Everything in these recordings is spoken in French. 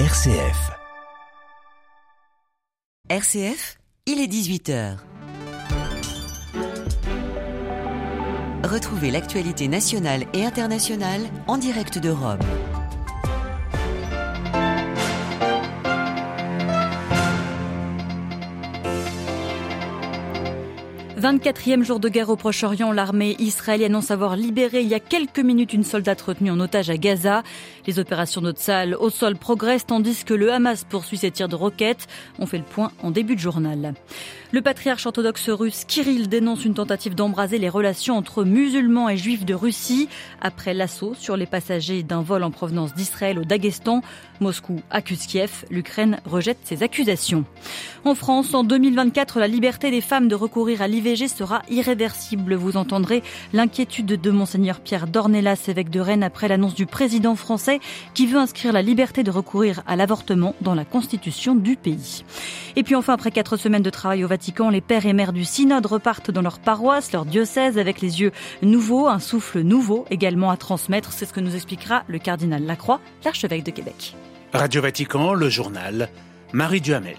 RCF. RCF, il est 18h. Retrouvez l'actualité nationale et internationale en direct de Rome. 24e jour de guerre au Proche-Orient, l'armée israélienne annonce avoir libéré il y a quelques minutes une soldate retenue en otage à Gaza. Les opérations de Tzal au sol progressent tandis que le Hamas poursuit ses tirs de roquettes. On fait le point en début de journal. Le patriarche orthodoxe russe Kirill dénonce une tentative d'embraser les relations entre musulmans et juifs de Russie après l'assaut sur les passagers d'un vol en provenance d'Israël au Daghestan. Moscou accuse Kiev, l'Ukraine rejette ces accusations. En France, en 2024, la liberté des femmes de recourir à l'IVG sera irréversible. Vous entendrez l'inquiétude de monseigneur Pierre Dornelas, évêque de Rennes, après l'annonce du président français qui veut inscrire la liberté de recourir à l'avortement dans la constitution du pays. Et puis enfin, après quatre semaines de travail au Vatican, les pères et mères du synode repartent dans leur paroisse, leur diocèse, avec les yeux nouveaux, un souffle nouveau également à transmettre. C'est ce que nous expliquera le cardinal Lacroix, l'archevêque de Québec. Radio Vatican, le journal, Marie Duhamel.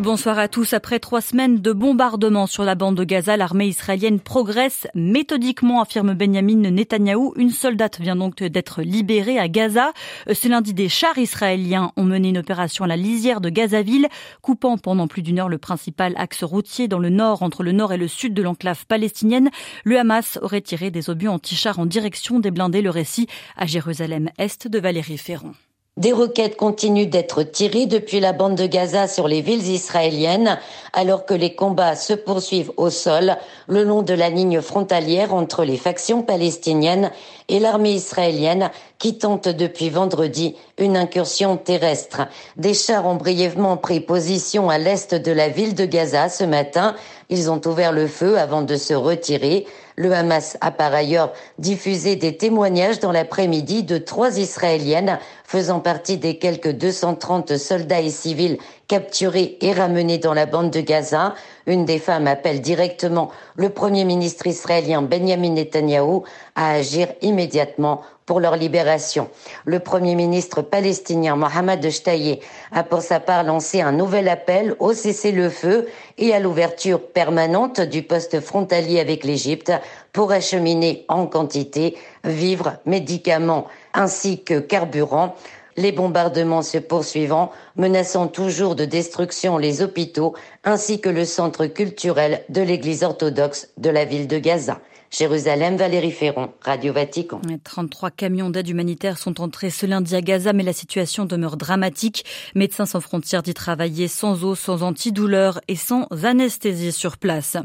Bonsoir à tous. Après trois semaines de bombardements sur la bande de Gaza, l'armée israélienne progresse méthodiquement, affirme Benjamin Netanyahou. Une soldate vient donc d'être libérée à Gaza. Ce lundi, des chars israéliens ont mené une opération à la lisière de Gazaville, coupant pendant plus d'une heure le principal axe routier dans le nord, entre le nord et le sud de l'enclave palestinienne. Le Hamas aurait tiré des obus anti-chars en direction des blindés. Le récit à Jérusalem-Est de Valérie Ferron. Des roquettes continuent d'être tirées depuis la bande de Gaza sur les villes israéliennes, alors que les combats se poursuivent au sol le long de la ligne frontalière entre les factions palestiniennes et l'armée israélienne qui tente depuis vendredi une incursion terrestre. Des chars ont brièvement pris position à l'est de la ville de Gaza ce matin. Ils ont ouvert le feu avant de se retirer. Le Hamas a par ailleurs diffusé des témoignages dans l'après-midi de trois Israéliennes faisant partie des quelques 230 soldats et civils capturés et ramenés dans la bande de Gaza. Une des femmes appelle directement le Premier ministre israélien Benjamin Netanyahou à agir immédiatement pour leur libération. Le Premier ministre palestinien Mohamed Shtaye a pour sa part lancé un nouvel appel au cessez-le-feu et à l'ouverture permanente du poste frontalier avec l'Égypte pour acheminer en quantité vivres, médicaments ainsi que carburant les bombardements se poursuivant, menaçant toujours de destruction les hôpitaux ainsi que le centre culturel de l'église orthodoxe de la ville de Gaza. Jérusalem, Valérie Ferron, Radio Vatican. 33 camions d'aide humanitaire sont entrés ce lundi à Gaza, mais la situation demeure dramatique. Médecins sans frontières dit travailler sans eau, sans antidouleur et sans anesthésie sur place.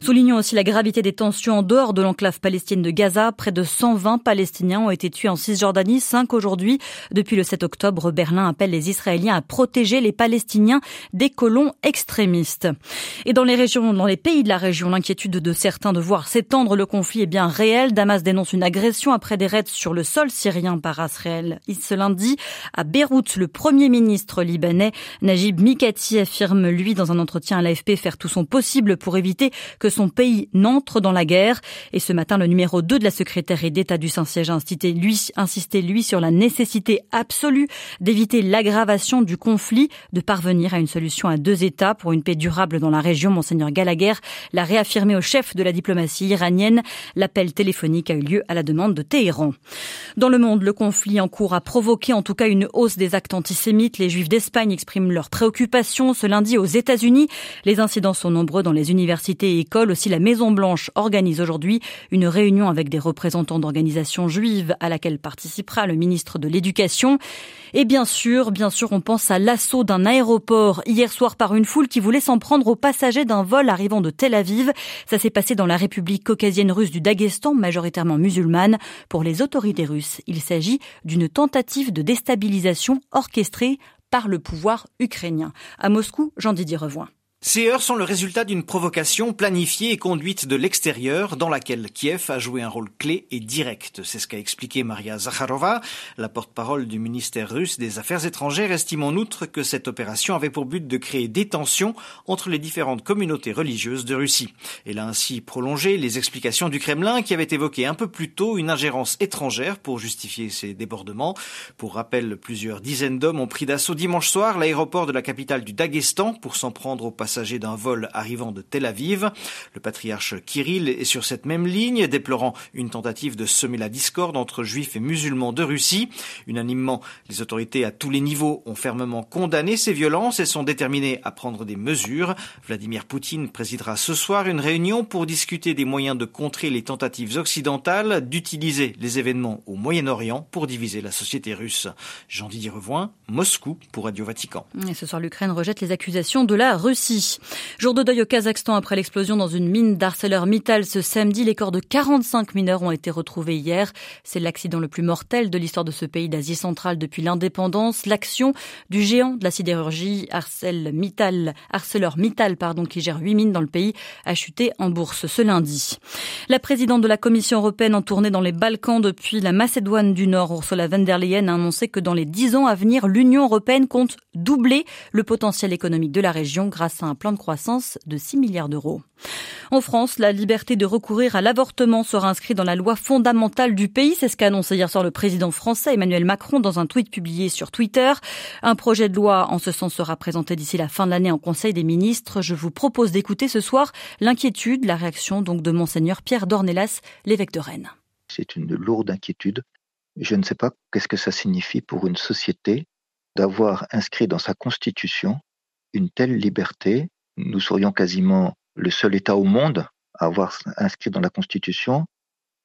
Soulignons aussi la gravité des tensions en dehors de l'enclave palestinienne de Gaza. Près de 120 Palestiniens ont été tués en Cisjordanie, 5 aujourd'hui. Depuis le 7 octobre, Berlin appelle les Israéliens à protéger les Palestiniens des colons extrémistes. Et dans les régions, dans les pays de la région, l'inquiétude de certains de voir s'étendre le conflit est bien réel. Damas dénonce une agression après des raids sur le sol syrien par Israël. Ce lundi, à Beyrouth, le premier ministre libanais, Najib Mikati, affirme, lui, dans un entretien à l'AFP, faire tout son possible pour éviter que son pays n'entre dans la guerre. Et ce matin, le numéro 2 de la secrétaire d'État du Saint-Siège a insisté, lui, sur la nécessité absolue d'éviter l'aggravation du conflit, de parvenir à une solution à deux États pour une paix durable dans la région. Monseigneur Gallagher l'a réaffirmé au chef de la diplomatie iranienne. L'appel téléphonique a eu lieu à la demande de Téhéran. Dans le monde, le conflit en cours a provoqué en tout cas une hausse des actes antisémites. Les juifs d'Espagne expriment leurs préoccupations. Ce lundi aux États-Unis, les incidents sont nombreux dans les universités et écoles. Aussi, la Maison-Blanche organise aujourd'hui une réunion avec des représentants d'organisations juives à laquelle participera le ministre de l'Éducation. Et bien sûr, bien sûr, on pense à l'assaut d'un aéroport hier soir par une foule qui voulait s'en prendre aux passagers d'un vol arrivant de Tel Aviv. Ça s'est passé dans la République caucasienne russe du Daghestan, majoritairement musulmane. Pour les autorités russes, il s'agit d'une tentative de déstabilisation orchestrée par le pouvoir ukrainien. À Moscou, Jean-Didier Revoin. Ces heures sont le résultat d'une provocation planifiée et conduite de l'extérieur dans laquelle Kiev a joué un rôle clé et direct. C'est ce qu'a expliqué Maria Zakharova, la porte-parole du ministère russe des Affaires étrangères, estime en outre que cette opération avait pour but de créer des tensions entre les différentes communautés religieuses de Russie. Elle a ainsi prolongé les explications du Kremlin qui avait évoqué un peu plus tôt une ingérence étrangère pour justifier ces débordements. Pour rappel, plusieurs dizaines d'hommes ont pris d'assaut dimanche soir l'aéroport de la capitale du Daghestan pour s'en prendre au passage passager d'un vol arrivant de Tel Aviv. Le patriarche Kirill est sur cette même ligne, déplorant une tentative de semer la discorde entre juifs et musulmans de Russie. Unanimement, les autorités à tous les niveaux ont fermement condamné ces violences et sont déterminées à prendre des mesures. Vladimir Poutine présidera ce soir une réunion pour discuter des moyens de contrer les tentatives occidentales d'utiliser les événements au Moyen-Orient pour diviser la société russe. Jean-Didier Revoin, Moscou pour Radio Vatican. Et ce soir, l'Ukraine rejette les accusations de la Russie. Jour de deuil au Kazakhstan après l'explosion dans une mine d'ArcelorMittal ce samedi. Les corps de 45 mineurs ont été retrouvés hier. C'est l'accident le plus mortel de l'histoire de ce pays d'Asie centrale depuis l'indépendance. L'action du géant de la sidérurgie ArcelorMittal, ArcelorMittal pardon, qui gère huit mines dans le pays, a chuté en bourse ce lundi. La présidente de la Commission européenne en tournée dans les Balkans depuis la Macédoine du Nord, Ursula von der Leyen, a annoncé que dans les dix ans à venir, l'Union européenne compte doubler le potentiel économique de la région grâce à un un plan de croissance de 6 milliards d'euros. En France, la liberté de recourir à l'avortement sera inscrite dans la loi fondamentale du pays. C'est ce qu'a annoncé hier soir le président français Emmanuel Macron dans un tweet publié sur Twitter. Un projet de loi en ce sens sera présenté d'ici la fin de l'année en Conseil des ministres. Je vous propose d'écouter ce soir l'inquiétude, la réaction donc de monseigneur Pierre Dornelas, l'évêque de Rennes. C'est une lourde inquiétude. Je ne sais pas qu'est-ce que ça signifie pour une société d'avoir inscrit dans sa constitution une telle liberté, nous serions quasiment le seul État au monde à avoir inscrit dans la Constitution.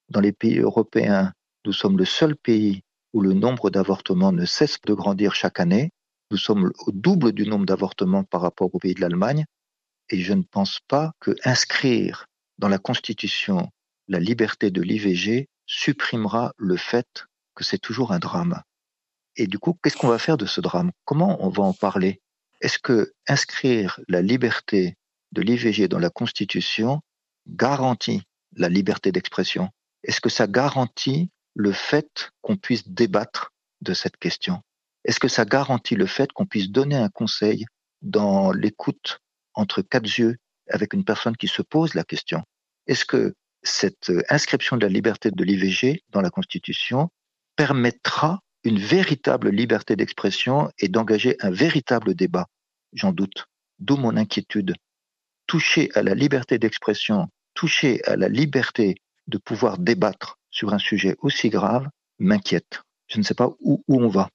Dans les pays européens, nous sommes le seul pays où le nombre d'avortements ne cesse de grandir chaque année. Nous sommes au double du nombre d'avortements par rapport au pays de l'Allemagne. Et je ne pense pas que inscrire dans la Constitution la liberté de l'IVG supprimera le fait que c'est toujours un drame. Et du coup, qu'est-ce qu'on va faire de ce drame? Comment on va en parler? Est-ce que inscrire la liberté de l'IVG dans la Constitution garantit la liberté d'expression? Est-ce que ça garantit le fait qu'on puisse débattre de cette question? Est-ce que ça garantit le fait qu'on puisse donner un conseil dans l'écoute entre quatre yeux avec une personne qui se pose la question? Est-ce que cette inscription de la liberté de l'IVG dans la Constitution permettra une véritable liberté d'expression et d'engager un véritable débat. J'en doute. D'où mon inquiétude. Toucher à la liberté d'expression, toucher à la liberté de pouvoir débattre sur un sujet aussi grave m'inquiète. Je ne sais pas où, où on va.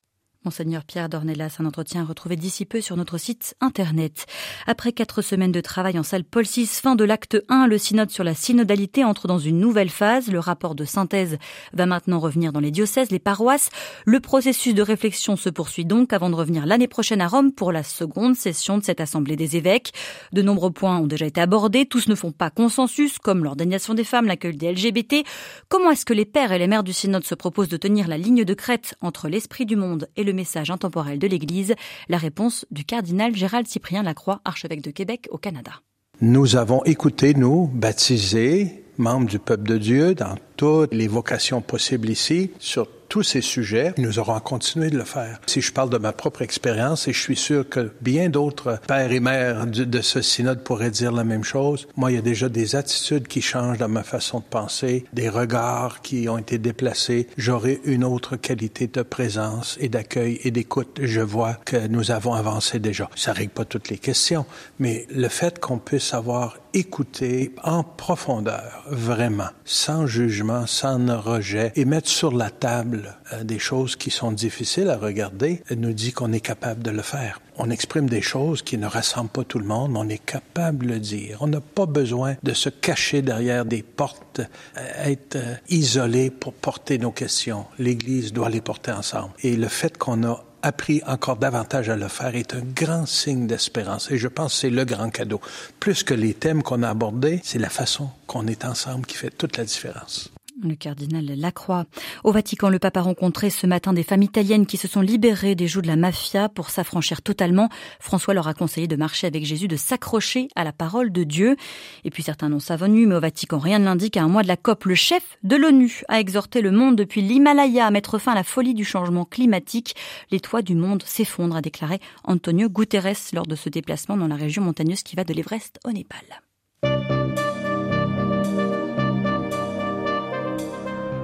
Monseigneur Pierre Dornelas, un entretien retrouvé d'ici peu sur notre site internet. Après quatre semaines de travail en salle Paul VI, fin de l'acte 1, le synode sur la synodalité entre dans une nouvelle phase. Le rapport de synthèse va maintenant revenir dans les diocèses, les paroisses. Le processus de réflexion se poursuit donc avant de revenir l'année prochaine à Rome pour la seconde session de cette assemblée des évêques. De nombreux points ont déjà été abordés. Tous ne font pas consensus, comme l'ordination des femmes, l'accueil des LGBT. Comment est-ce que les pères et les mères du synode se proposent de tenir la ligne de crête entre l'esprit du monde et le message intemporel de l'Église La réponse du cardinal Gérald Cyprien Lacroix, archevêque de Québec au Canada. Nous avons écouté, nous, baptisés, membres du peuple de Dieu, dans toutes les vocations possibles ici, sur tous ces sujets, nous aurons continué de le faire. Si je parle de ma propre expérience, et je suis sûr que bien d'autres pères et mères de, ce synode pourraient dire la même chose, moi, il y a déjà des attitudes qui changent dans ma façon de penser, des regards qui ont été déplacés. J'aurai une autre qualité de présence et d'accueil et d'écoute. Je vois que nous avons avancé déjà. Ça règle pas toutes les questions, mais le fait qu'on puisse avoir écouté en profondeur, vraiment, sans jugement, sans rejet, et mettre sur la table euh, des choses qui sont difficiles à regarder, nous dit qu'on est capable de le faire. On exprime des choses qui ne rassemblent pas tout le monde, mais on est capable de le dire. On n'a pas besoin de se cacher derrière des portes, euh, être euh, isolé pour porter nos questions. L'Église doit les porter ensemble. Et le fait qu'on a appris encore davantage à le faire est un grand signe d'espérance. Et je pense que c'est le grand cadeau. Plus que les thèmes qu'on a abordés, c'est la façon qu'on est ensemble qui fait toute la différence. Le cardinal Lacroix. Au Vatican, le pape a rencontré ce matin des femmes italiennes qui se sont libérées des joues de la mafia pour s'affranchir totalement. François leur a conseillé de marcher avec Jésus, de s'accrocher à la parole de Dieu. Et puis certains n'ont sa venue, mais au Vatican, rien ne l'indique. À un mois de la COP, le chef de l'ONU a exhorté le monde depuis l'Himalaya à mettre fin à la folie du changement climatique. Les toits du monde s'effondrent, a déclaré Antonio Guterres lors de ce déplacement dans la région montagneuse qui va de l'Everest au Népal.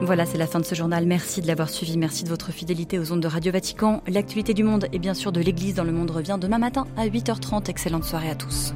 Voilà, c'est la fin de ce journal. Merci de l'avoir suivi. Merci de votre fidélité aux ondes de Radio Vatican. L'actualité du monde et bien sûr de l'Église dans le monde revient demain matin à 8h30. Excellente soirée à tous.